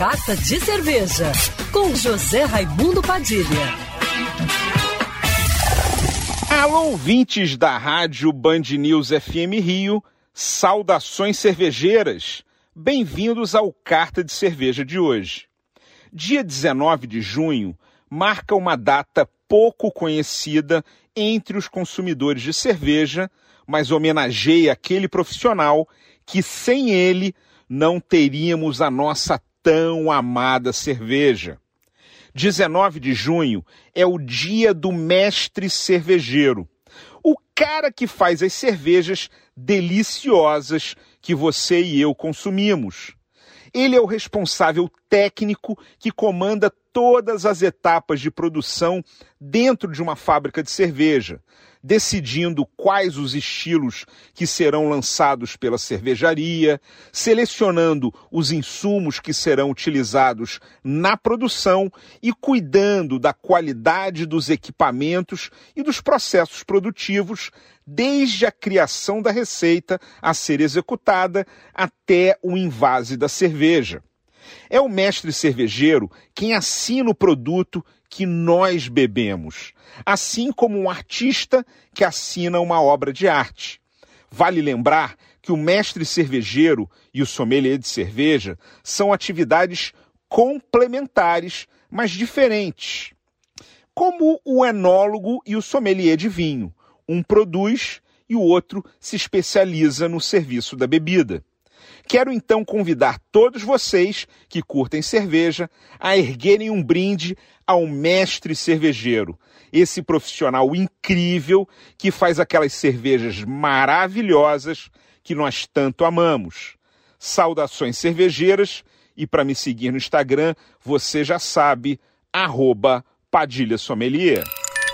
Carta de Cerveja, com José Raimundo Padilha. Alô, ouvintes da rádio Band News FM Rio, saudações cervejeiras. Bem-vindos ao Carta de Cerveja de hoje. Dia 19 de junho marca uma data pouco conhecida entre os consumidores de cerveja, mas homenageia aquele profissional que sem ele não teríamos a nossa tão amada cerveja. 19 de junho é o dia do mestre cervejeiro. O cara que faz as cervejas deliciosas que você e eu consumimos. Ele é o responsável técnico que comanda todas as etapas de produção dentro de uma fábrica de cerveja, decidindo quais os estilos que serão lançados pela cervejaria, selecionando os insumos que serão utilizados na produção e cuidando da qualidade dos equipamentos e dos processos produtivos desde a criação da receita a ser executada até o invase da cerveja. É o mestre cervejeiro quem assina o produto que nós bebemos, assim como um artista que assina uma obra de arte. Vale lembrar que o mestre cervejeiro e o sommelier de cerveja são atividades complementares, mas diferentes. Como o enólogo e o sommelier de vinho. Um produz e o outro se especializa no serviço da bebida. Quero então convidar todos vocês que curtem cerveja a erguerem um brinde ao mestre cervejeiro, esse profissional incrível que faz aquelas cervejas maravilhosas que nós tanto amamos. Saudações cervejeiras e para me seguir no Instagram, você já sabe, arroba Padilha Sommelier.